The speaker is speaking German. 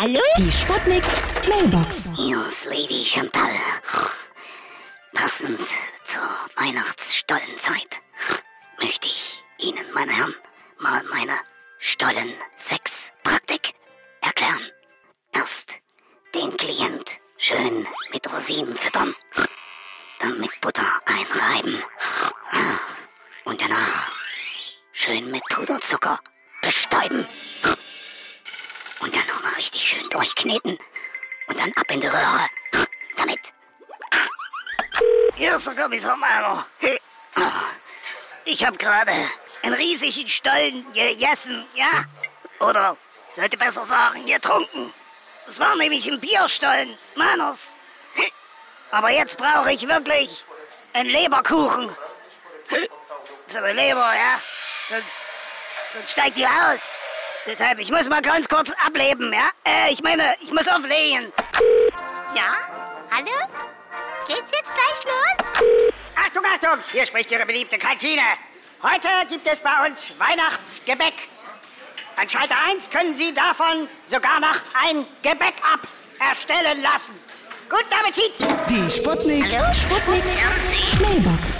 Hallo? Die Sputnik Mailbox. Hier ist Lady Chantal. Passend zur Weihnachtsstollenzeit möchte ich Ihnen, meine Herren, mal meine Stollen-Sex-Praktik erklären. Erst den Klient schön mit Rosinen füttern, dann mit Butter einreiben und danach schön mit Puderzucker bestäuben. Richtig schön durchkneten und dann ab in die Röhre damit. Hier ist der Kommissar Meiner. Ich habe gerade einen riesigen Stollen gegessen, ja? Oder sollte besser sagen, getrunken. Es war nämlich ein Bierstollen, Meiners. Aber jetzt brauche ich wirklich einen Leberkuchen. Für die Leber, ja? Sonst, sonst steigt die aus. Deshalb, ich muss mal ganz kurz ableben, ja? Äh, ich meine, ich muss auflegen. Ja? Hallo? Geht's jetzt gleich los? Achtung, Achtung! Hier spricht Ihre beliebte Kantine. Heute gibt es bei uns Weihnachtsgebäck. An Schalter 1 können Sie davon sogar noch ein Gebäck ab erstellen lassen. Guten Appetit! Die Sputnik. Sputnik Mailbox.